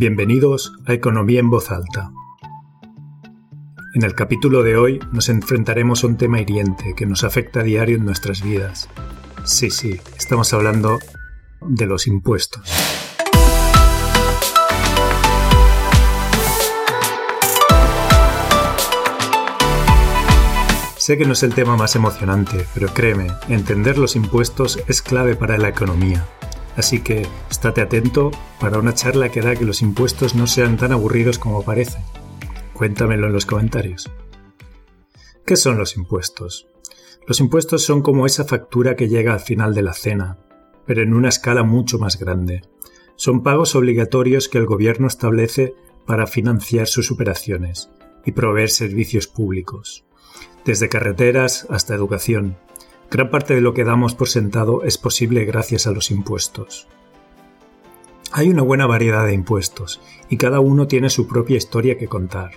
Bienvenidos a Economía en Voz Alta. En el capítulo de hoy nos enfrentaremos a un tema hiriente que nos afecta a diario en nuestras vidas. Sí, sí, estamos hablando de los impuestos. Sé que no es el tema más emocionante, pero créeme, entender los impuestos es clave para la economía Así que estate atento para una charla que hará que los impuestos no sean tan aburridos como parecen. Cuéntamelo en los comentarios. ¿Qué son los impuestos? Los impuestos son como esa factura que llega al final de la cena, pero en una escala mucho más grande. Son pagos obligatorios que el gobierno establece para financiar sus operaciones y proveer servicios públicos, desde carreteras hasta educación, Gran parte de lo que damos por sentado es posible gracias a los impuestos. Hay una buena variedad de impuestos y cada uno tiene su propia historia que contar.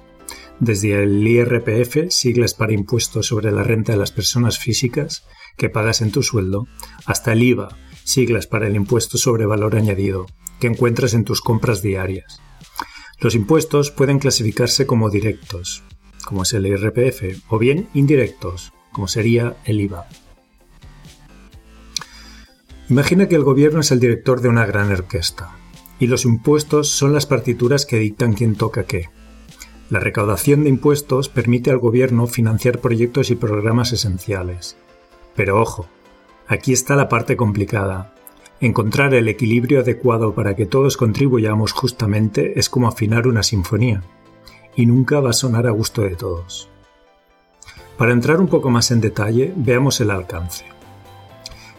Desde el IRPF, siglas para impuestos sobre la renta de las personas físicas, que pagas en tu sueldo, hasta el IVA, siglas para el impuesto sobre valor añadido, que encuentras en tus compras diarias. Los impuestos pueden clasificarse como directos, como es el IRPF, o bien indirectos, como sería el IVA. Imagina que el gobierno es el director de una gran orquesta y los impuestos son las partituras que dictan quién toca qué. La recaudación de impuestos permite al gobierno financiar proyectos y programas esenciales. Pero ojo, aquí está la parte complicada. Encontrar el equilibrio adecuado para que todos contribuyamos justamente es como afinar una sinfonía, y nunca va a sonar a gusto de todos. Para entrar un poco más en detalle, veamos el alcance.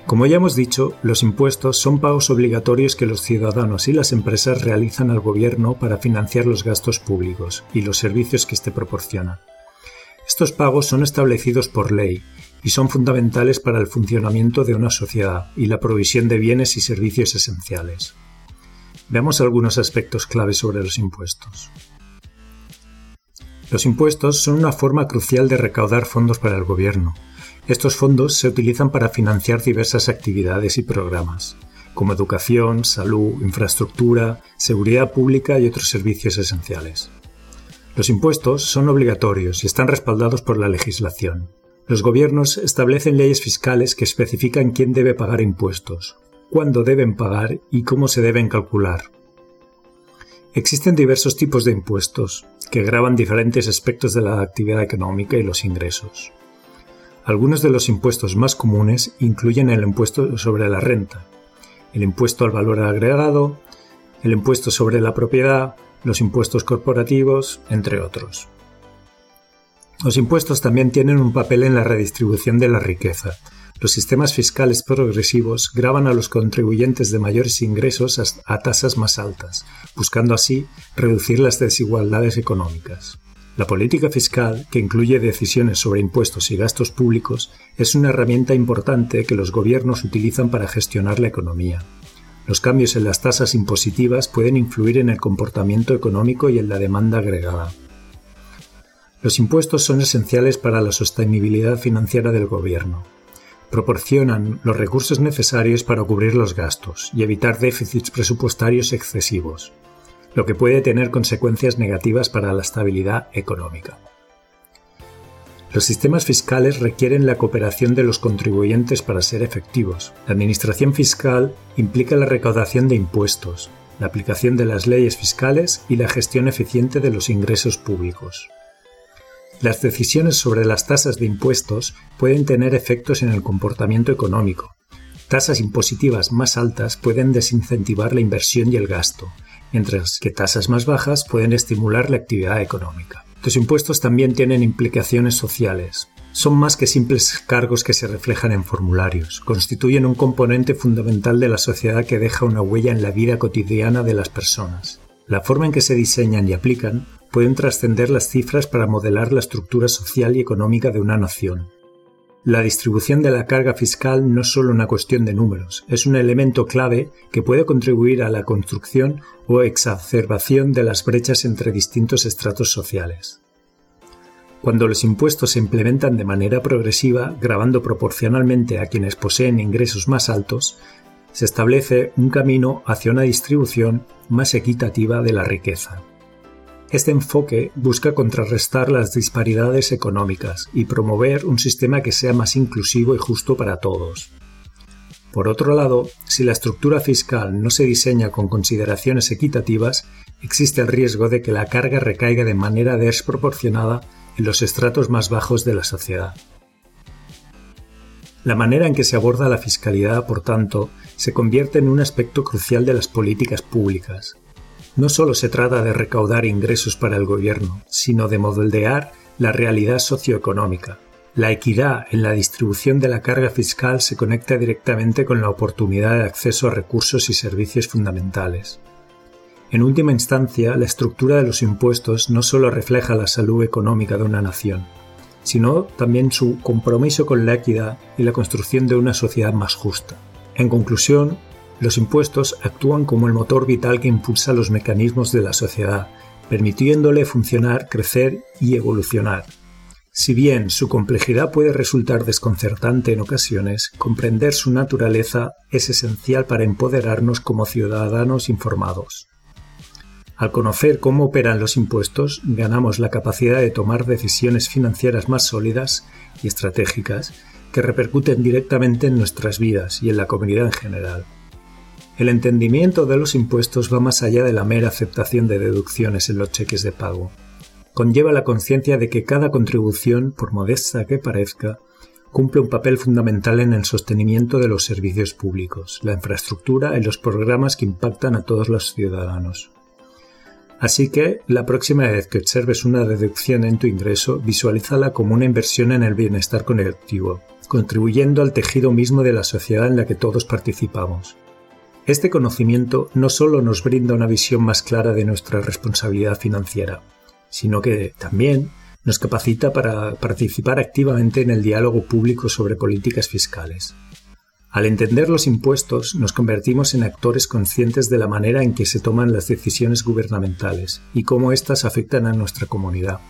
Como ya hemos dicho, los impuestos son pagos obligatorios que los ciudadanos y las empresas realizan al gobierno para financiar los gastos públicos y los servicios que éste proporciona. Estos pagos son establecidos por ley y son fundamentales para el funcionamiento de una sociedad y la provisión de bienes y servicios esenciales. Veamos algunos aspectos claves sobre los impuestos. Los impuestos son una forma crucial de recaudar fondos para el gobierno, estos fondos se utilizan para financiar diversas actividades y programas, como educación, salud, infraestructura, seguridad pública y otros servicios esenciales. Los impuestos son obligatorios y están respaldados por la legislación. Los gobiernos establecen leyes fiscales que especifican quién debe pagar impuestos, cuándo deben pagar y cómo se deben calcular. Existen diversos tipos de impuestos que graban diferentes aspectos de la actividad económica y los ingresos. Algunos de los impuestos más comunes incluyen el impuesto sobre la renta, el impuesto al valor agregado, el impuesto sobre la propiedad, los impuestos corporativos, entre otros. Los impuestos también tienen un papel en la redistribución de la riqueza. Los sistemas fiscales progresivos graban a los contribuyentes de mayores ingresos a tasas más altas, buscando así reducir las desigualdades económicas. La política fiscal, que incluye decisiones sobre impuestos y gastos públicos, es una herramienta importante que los gobiernos utilizan para gestionar la economía. Los cambios en las tasas impositivas pueden influir en el comportamiento económico y en la demanda agregada. Los impuestos son esenciales para la sostenibilidad financiera del gobierno. Proporcionan los recursos necesarios para cubrir los gastos y evitar déficits presupuestarios excesivos lo que puede tener consecuencias negativas para la estabilidad económica. Los sistemas fiscales requieren la cooperación de los contribuyentes para ser efectivos. La administración fiscal implica la recaudación de impuestos, la aplicación de las leyes fiscales y la gestión eficiente de los ingresos públicos. Las decisiones sobre las tasas de impuestos pueden tener efectos en el comportamiento económico. Tasas impositivas más altas pueden desincentivar la inversión y el gasto, mientras que tasas más bajas pueden estimular la actividad económica. Los impuestos también tienen implicaciones sociales. Son más que simples cargos que se reflejan en formularios, constituyen un componente fundamental de la sociedad que deja una huella en la vida cotidiana de las personas. La forma en que se diseñan y aplican pueden trascender las cifras para modelar la estructura social y económica de una nación. La distribución de la carga fiscal no es solo una cuestión de números, es un elemento clave que puede contribuir a la construcción o exacerbación de las brechas entre distintos estratos sociales. Cuando los impuestos se implementan de manera progresiva, grabando proporcionalmente a quienes poseen ingresos más altos, se establece un camino hacia una distribución más equitativa de la riqueza. Este enfoque busca contrarrestar las disparidades económicas y promover un sistema que sea más inclusivo y justo para todos. Por otro lado, si la estructura fiscal no se diseña con consideraciones equitativas, existe el riesgo de que la carga recaiga de manera desproporcionada en los estratos más bajos de la sociedad. La manera en que se aborda la fiscalidad, por tanto, se convierte en un aspecto crucial de las políticas públicas. No solo se trata de recaudar ingresos para el gobierno, sino de moldear la realidad socioeconómica, la equidad en la distribución de la carga fiscal se conecta directamente con la oportunidad de acceso a recursos y servicios fundamentales. En última instancia, la estructura de los impuestos no solo refleja la salud económica de una nación, sino también su compromiso con la equidad y la construcción de una sociedad más justa. En conclusión, los impuestos actúan como el motor vital que impulsa los mecanismos de la sociedad, permitiéndole funcionar, crecer y evolucionar, si bien su complejidad puede resultar desconcertante en ocasiones, comprender su naturaleza es esencial para empoderarnos como ciudadanos informados. Al conocer cómo operan los impuestos, ganamos la capacidad de tomar decisiones financieras más sólidas y estratégicas que repercuten directamente en nuestras vidas y en la comunidad en general. El entendimiento de los impuestos va más allá de la mera aceptación de deducciones en los cheques de pago conlleva la conciencia de que cada contribución, por modesta que parezca, cumple un papel fundamental en el sostenimiento de los servicios públicos, la infraestructura y los programas que impactan a todos los ciudadanos. Así que, la próxima vez que observes una deducción en tu ingreso, visualízala como una inversión en el bienestar colectivo, contribuyendo al tejido mismo de la sociedad en la que todos participamos. Este conocimiento no solo nos brinda una visión más clara de nuestra responsabilidad financiera, sino que también nos capacita para participar activamente en el diálogo público sobre políticas fiscales. Al entender los impuestos, nos convertimos en actores conscientes de la manera en que se toman las decisiones gubernamentales y cómo éstas afectan a nuestra comunidad.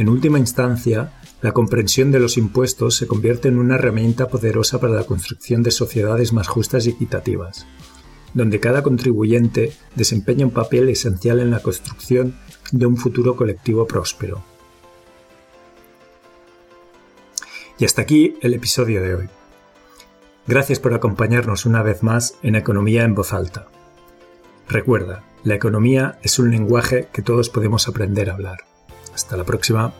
En última instancia, la comprensión de los impuestos se convierte en una herramienta poderosa para la construcción de sociedades más justas y equitativas, donde cada contribuyente desempeña un papel esencial en la construcción de un futuro colectivo próspero. Y hasta aquí el episodio de hoy. Gracias por acompañarnos una vez más en Economía en voz alta. Recuerda, la economía es un lenguaje que todos podemos aprender a hablar. Hasta la próxima.